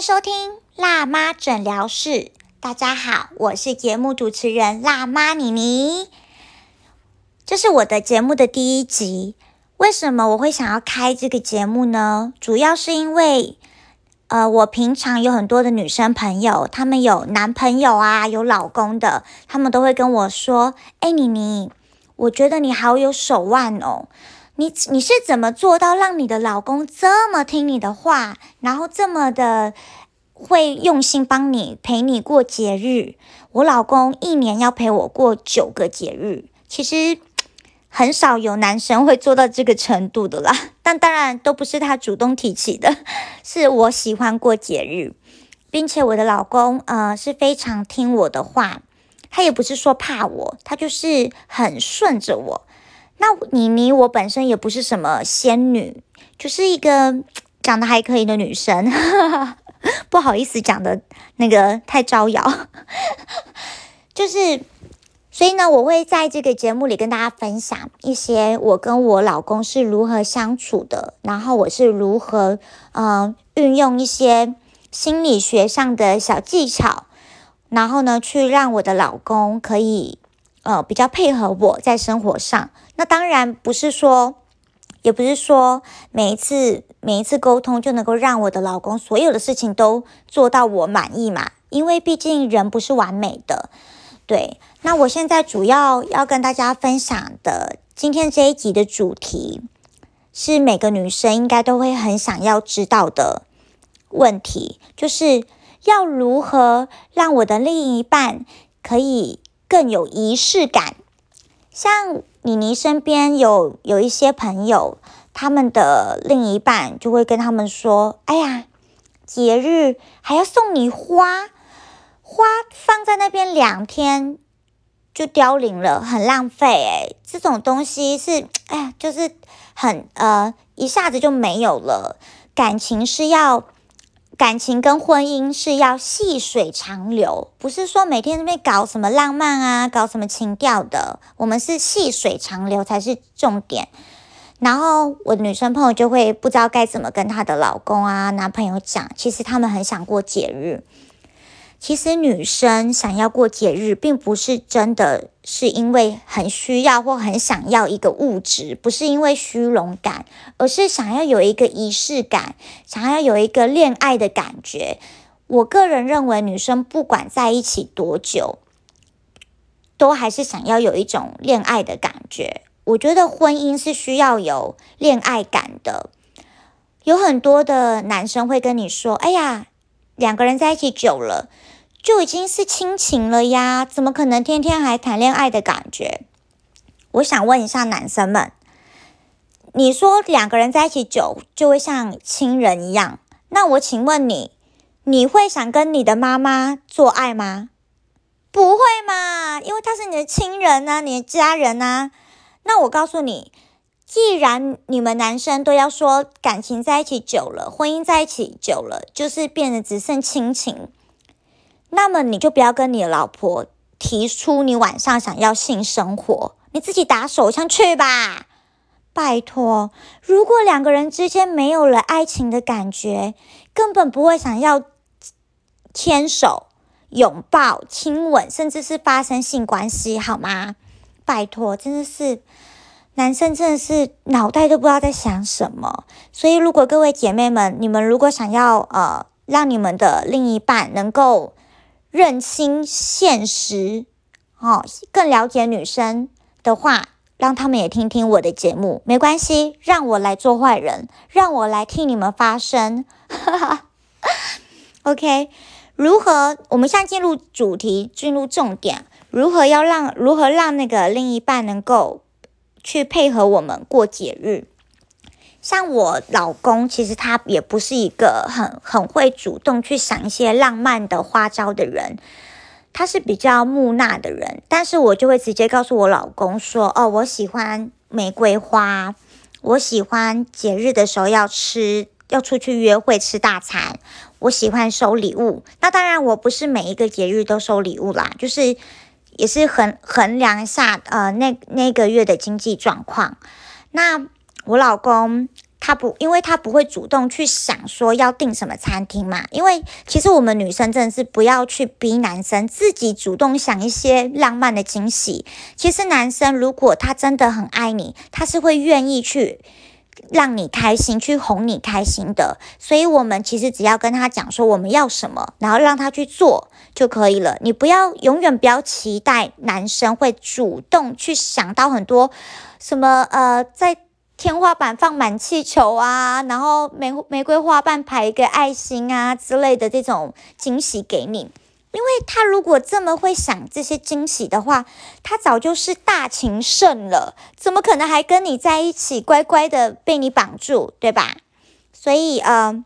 收听辣妈诊疗室。大家好，我是节目主持人辣妈妮妮。这是我的节目的第一集。为什么我会想要开这个节目呢？主要是因为，呃，我平常有很多的女生朋友，她们有男朋友啊，有老公的，她们都会跟我说：“哎，妮妮，我觉得你好有手腕哦。”你你是怎么做到让你的老公这么听你的话，然后这么的会用心帮你陪你过节日？我老公一年要陪我过九个节日，其实很少有男生会做到这个程度的啦。但当然都不是他主动提起的，是我喜欢过节日，并且我的老公呃是非常听我的话，他也不是说怕我，他就是很顺着我。那妮妮，我本身也不是什么仙女，就是一个长得还可以的女生，不好意思讲的那个太招摇，就是所以呢，我会在这个节目里跟大家分享一些我跟我老公是如何相处的，然后我是如何嗯运用一些心理学上的小技巧，然后呢，去让我的老公可以呃比较配合我在生活上。那当然不是说，也不是说每一次每一次沟通就能够让我的老公所有的事情都做到我满意嘛？因为毕竟人不是完美的。对，那我现在主要要跟大家分享的今天这一集的主题，是每个女生应该都会很想要知道的问题，就是要如何让我的另一半可以更有仪式感，像。妮妮身边有有一些朋友，他们的另一半就会跟他们说：“哎呀，节日还要送你花，花放在那边两天就凋零了，很浪费。”哎，这种东西是，哎呀，就是很呃，一下子就没有了。感情是要。感情跟婚姻是要细水长流，不是说每天那边搞什么浪漫啊，搞什么情调的。我们是细水长流才是重点。然后我的女生朋友就会不知道该怎么跟她的老公啊、男朋友讲，其实他们很想过节日。其实女生想要过节日，并不是真的是因为很需要或很想要一个物质，不是因为虚荣感，而是想要有一个仪式感，想要有一个恋爱的感觉。我个人认为，女生不管在一起多久，都还是想要有一种恋爱的感觉。我觉得婚姻是需要有恋爱感的。有很多的男生会跟你说：“哎呀，两个人在一起久了。”就已经是亲情了呀，怎么可能天天还谈恋爱的感觉？我想问一下男生们，你说两个人在一起久就会像亲人一样，那我请问你，你会想跟你的妈妈做爱吗？不会嘛，因为她是你的亲人啊，你的家人啊。那我告诉你，既然你们男生都要说感情在一起久了，婚姻在一起久了，就是变得只剩亲情。那么你就不要跟你的老婆提出你晚上想要性生活，你自己打手枪去吧，拜托。如果两个人之间没有了爱情的感觉，根本不会想要牵手、拥抱、亲吻，甚至是发生性关系，好吗？拜托，真的是男生真的是脑袋都不知道在想什么。所以，如果各位姐妹们，你们如果想要呃，让你们的另一半能够认清现实，哦，更了解女生的话，让他们也听听我的节目，没关系，让我来做坏人，让我来替你们发声。OK，如何？我们现在进入主题，进入重点，如何要让如何让那个另一半能够去配合我们过节日？像我老公，其实他也不是一个很很会主动去想一些浪漫的花招的人，他是比较木讷的人。但是我就会直接告诉我老公说：“哦，我喜欢玫瑰花，我喜欢节日的时候要吃，要出去约会吃大餐，我喜欢收礼物。那当然，我不是每一个节日都收礼物啦，就是也是衡衡量一下呃那那个月的经济状况。那。我老公他不，因为他不会主动去想说要订什么餐厅嘛。因为其实我们女生真的是不要去逼男生自己主动想一些浪漫的惊喜。其实男生如果他真的很爱你，他是会愿意去让你开心，去哄你开心的。所以，我们其实只要跟他讲说我们要什么，然后让他去做就可以了。你不要永远不要期待男生会主动去想到很多什么呃在。天花板放满气球啊，然后玫玫瑰花瓣排一个爱心啊之类的这种惊喜给你，因为他如果这么会想这些惊喜的话，他早就是大情圣了，怎么可能还跟你在一起乖乖的被你绑住，对吧？所以呃，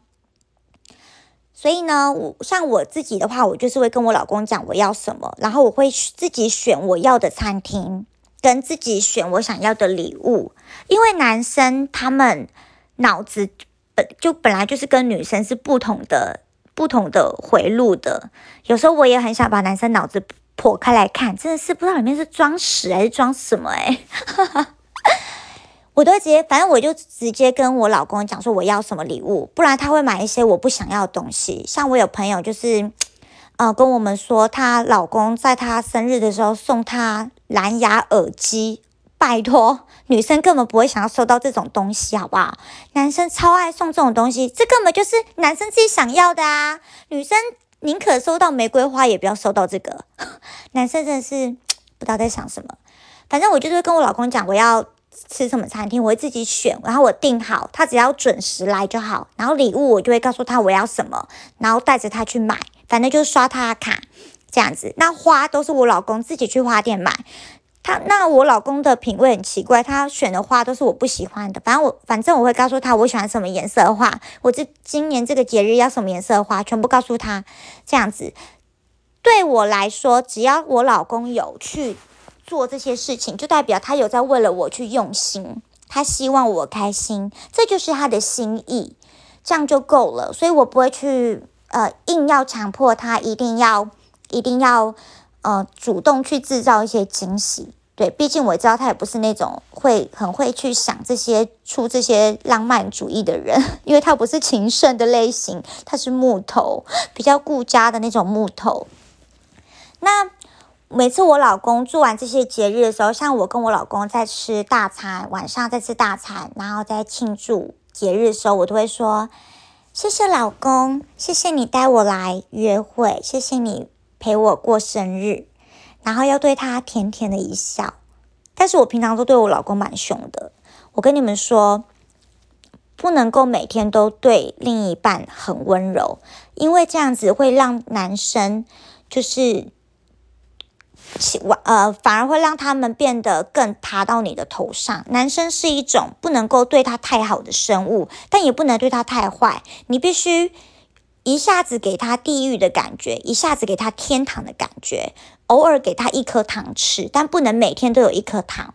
所以呢，我像我自己的话，我就是会跟我老公讲我要什么，然后我会自己选我要的餐厅。跟自己选我想要的礼物，因为男生他们脑子本就本来就是跟女生是不同的、不同的回路的。有时候我也很想把男生脑子剖开来看，真的是不知道里面是装屎还是装什么哎！我都直接，反正我就直接跟我老公讲说我要什么礼物，不然他会买一些我不想要的东西。像我有朋友就是。呃，跟我们说，她老公在她生日的时候送她蓝牙耳机。拜托，女生根本不会想要收到这种东西，好不好？男生超爱送这种东西，这根本就是男生自己想要的啊！女生宁可收到玫瑰花，也不要收到这个。男生真的是 不知道在想什么。反正我就是跟我老公讲，我要吃什么餐厅，我会自己选，然后我订好，他只要准时来就好。然后礼物我就会告诉他我要什么，然后带着他去买。反正就是刷他的卡这样子，那花都是我老公自己去花店买。他那我老公的品味很奇怪，他选的花都是我不喜欢的。反正我反正我会告诉他我喜欢什么颜色的花，我这今年这个节日要什么颜色的花，全部告诉他。这样子对我来说，只要我老公有去做这些事情，就代表他有在为了我去用心，他希望我开心，这就是他的心意，这样就够了。所以我不会去。呃，硬要强迫他一定要，一定要，呃，主动去制造一些惊喜。对，毕竟我知道他也不是那种会很会去想这些出这些浪漫主义的人，因为他不是情圣的类型，他是木头，比较顾家的那种木头。那每次我老公做完这些节日的时候，像我跟我老公在吃大餐，晚上在吃大餐，然后在庆祝节日的时候，我都会说。谢谢老公，谢谢你带我来约会，谢谢你陪我过生日，然后要对他甜甜的一笑。但是我平常都对我老公蛮凶的。我跟你们说，不能够每天都对另一半很温柔，因为这样子会让男生就是。呃，反而会让他们变得更爬到你的头上。男生是一种不能够对他太好的生物，但也不能对他太坏。你必须一下子给他地狱的感觉，一下子给他天堂的感觉，偶尔给他一颗糖吃，但不能每天都有一颗糖。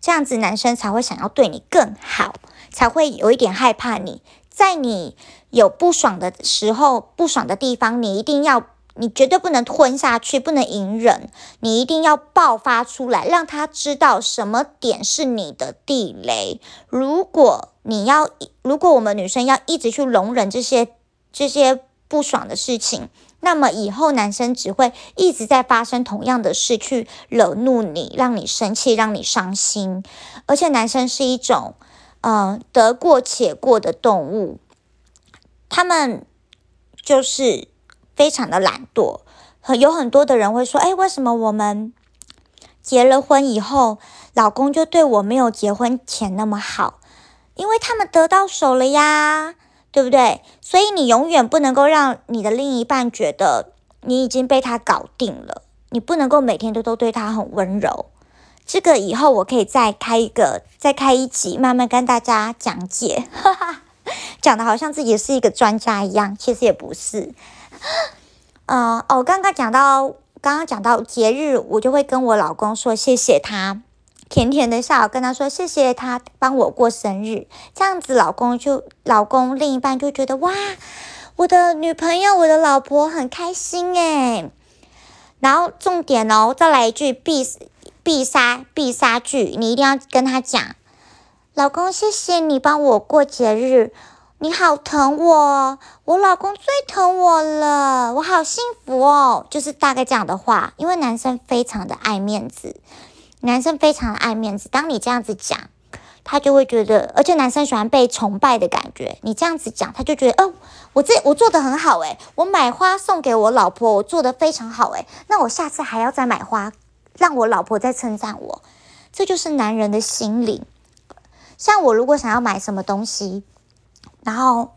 这样子男生才会想要对你更好，才会有一点害怕你。在你有不爽的时候，不爽的地方，你一定要。你绝对不能吞下去，不能隐忍，你一定要爆发出来，让他知道什么点是你的地雷。如果你要，如果我们女生要一直去容忍这些这些不爽的事情，那么以后男生只会一直在发生同样的事，去惹怒你，让你生气，让你伤心。而且男生是一种，嗯，得过且过的动物，他们就是。非常的懒惰，有很多的人会说：“哎，为什么我们结了婚以后，老公就对我没有结婚前那么好？因为他们得到手了呀，对不对？所以你永远不能够让你的另一半觉得你已经被他搞定了，你不能够每天都都对他很温柔。这个以后我可以再开一个，再开一集，慢慢跟大家讲解，讲的好像自己是一个专家一样，其实也不是。”呃哦，刚刚讲到，刚刚讲到节日，我就会跟我老公说谢谢他，甜甜的笑，跟他说谢谢他帮我过生日，这样子老公就老公另一半就觉得哇，我的女朋友，我的老婆很开心诶。然后重点哦，再来一句必必杀必杀句，你一定要跟他讲，老公，谢谢你帮我过节日，你好疼我，我老公最疼我了，我好幸福哦。就是大概这样的话，因为男生非常的爱面子，男生非常的爱面子。当你这样子讲，他就会觉得，而且男生喜欢被崇拜的感觉。你这样子讲，他就觉得，哦，我这我做的很好诶，我买花送给我老婆，我做的非常好诶，那我下次还要再买花，让我老婆再称赞我。这就是男人的心理。像我如果想要买什么东西，然后，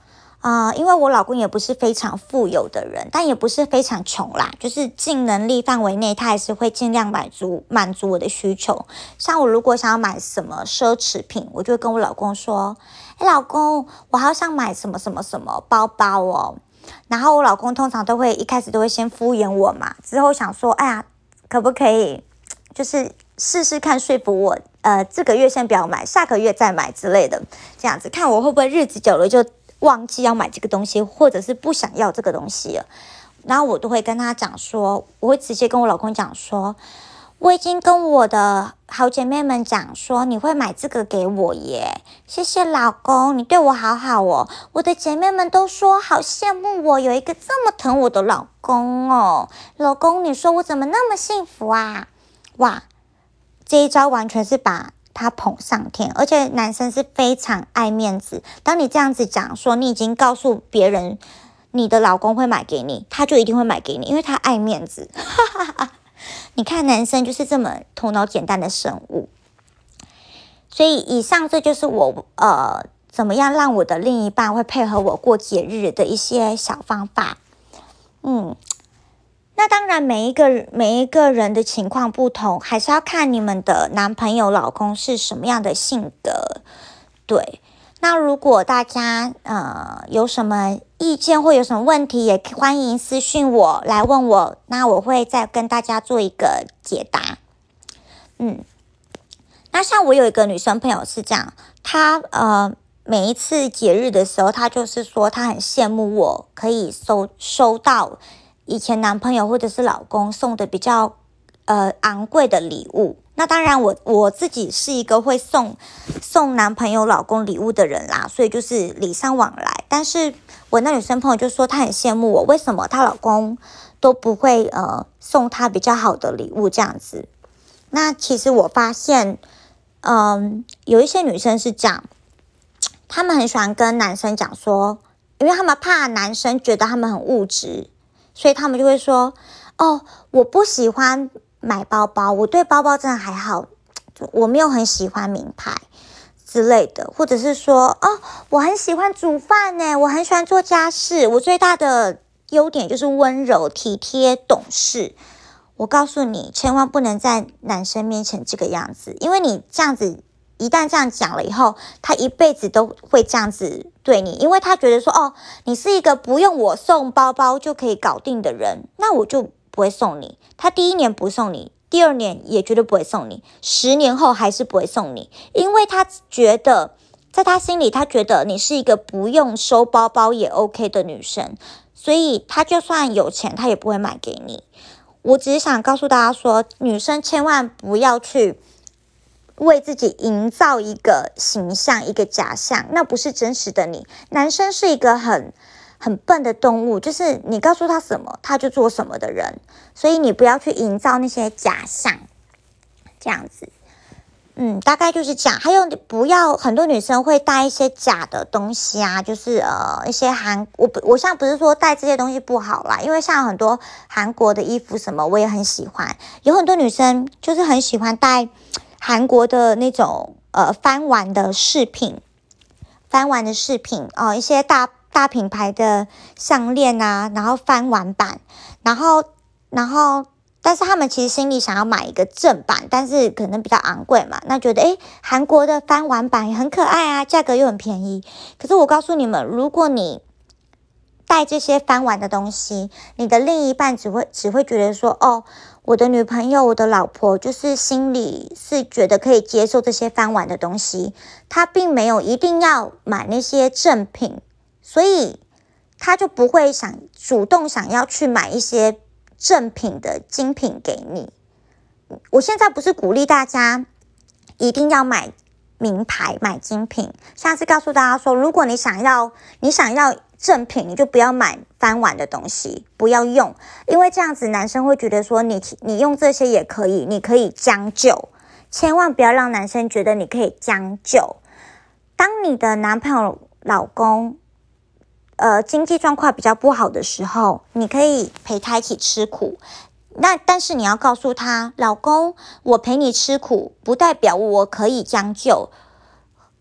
啊，因为我老公也不是非常富有的人，但也不是非常穷啦，就是尽能力范围内，他还是会尽量满足满足我的需求。像我如果想要买什么奢侈品，我就跟我老公说：“哎，老公，我好想买什么什么什么包包哦。”然后我老公通常都会一开始都会先敷衍我嘛，之后想说：“哎呀，可不可以，就是试试看说服我。”呃，这个月先不要买，下个月再买之类的，这样子看我会不会日子久了就忘记要买这个东西，或者是不想要这个东西了。然后我都会跟他讲说，我会直接跟我老公讲说，我已经跟我的好姐妹们讲说，你会买这个给我耶，谢谢老公，你对我好好哦。我的姐妹们都说好羡慕我有一个这么疼我的老公哦，老公，你说我怎么那么幸福啊？哇！这一招完全是把他捧上天，而且男生是非常爱面子。当你这样子讲说，你已经告诉别人你的老公会买给你，他就一定会买给你，因为他爱面子。你看，男生就是这么头脑简单的生物。所以，以上这就是我呃，怎么样让我的另一半会配合我过节日的一些小方法。嗯。那当然，每一个每一个人的情况不同，还是要看你们的男朋友、老公是什么样的性格。对，那如果大家呃有什么意见或有什么问题，也欢迎私信我来问我，那我会再跟大家做一个解答。嗯，那像我有一个女生朋友是这样，她呃每一次节日的时候，她就是说她很羡慕我可以收收到。以前男朋友或者是老公送的比较呃昂贵的礼物，那当然我我自己是一个会送送男朋友老公礼物的人啦，所以就是礼尚往来。但是我那女生朋友就说她很羡慕我，为什么她老公都不会呃送她比较好的礼物这样子？那其实我发现，嗯，有一些女生是这样，她们很喜欢跟男生讲说，因为他们怕男生觉得他们很物质。所以他们就会说：“哦，我不喜欢买包包，我对包包真的还好，我没有很喜欢名牌之类的，或者是说，哦，我很喜欢煮饭呢，我很喜欢做家事，我最大的优点就是温柔、体贴、懂事。我告诉你，千万不能在男生面前这个样子，因为你这样子。”一旦这样讲了以后，他一辈子都会这样子对你，因为他觉得说，哦，你是一个不用我送包包就可以搞定的人，那我就不会送你。他第一年不送你，第二年也绝对不会送你，十年后还是不会送你，因为他觉得，在他心里，他觉得你是一个不用收包包也 OK 的女生，所以他就算有钱，他也不会买给你。我只是想告诉大家说，女生千万不要去。为自己营造一个形象，一个假象，那不是真实的你。男生是一个很很笨的动物，就是你告诉他什么，他就做什么的人。所以你不要去营造那些假象，这样子。嗯，大概就是这样。还有，不要很多女生会带一些假的东西啊，就是呃一些韩，我不，我现在不是说带这些东西不好啦，因为像很多韩国的衣服什么，我也很喜欢。有很多女生就是很喜欢带。韩国的那种呃翻玩的饰品，翻玩的饰品哦，一些大大品牌的项链啊，然后翻玩版，然后然后，但是他们其实心里想要买一个正版，但是可能比较昂贵嘛，那觉得诶韩国的翻玩版也很可爱啊，价格又很便宜。可是我告诉你们，如果你带这些翻玩的东西，你的另一半只会只会觉得说哦。我的女朋友，我的老婆，就是心里是觉得可以接受这些翻玩的东西，她并没有一定要买那些正品，所以她就不会想主动想要去买一些正品的精品给你。我现在不是鼓励大家一定要买名牌，买精品。下次告诉大家说，如果你想要，你想要正品，你就不要买翻碗的东西，不要用，因为这样子男生会觉得说你你用这些也可以，你可以将就，千万不要让男生觉得你可以将就。当你的男朋友、老公，呃，经济状况比较不好的时候，你可以陪他一起吃苦。那但是你要告诉他，老公，我陪你吃苦，不代表我可以将就，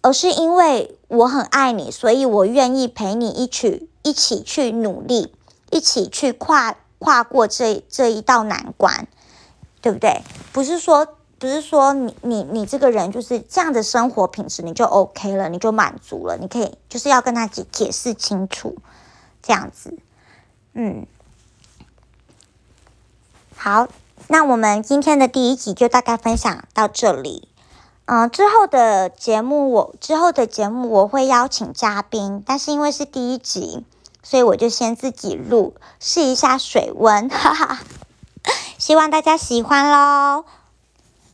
而是因为我很爱你，所以我愿意陪你一起一起去努力，一起去跨跨过这这一道难关，对不对？不是说不是说你你你这个人就是这样的生活品质，你就 OK 了，你就满足了，你可以就是要跟他解解释清楚，这样子，嗯。好，那我们今天的第一集就大概分享到这里。嗯，之后的节目我之后的节目我会邀请嘉宾，但是因为是第一集，所以我就先自己录试一下水温，哈哈。希望大家喜欢喽。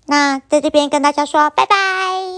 那在这边跟大家说拜拜。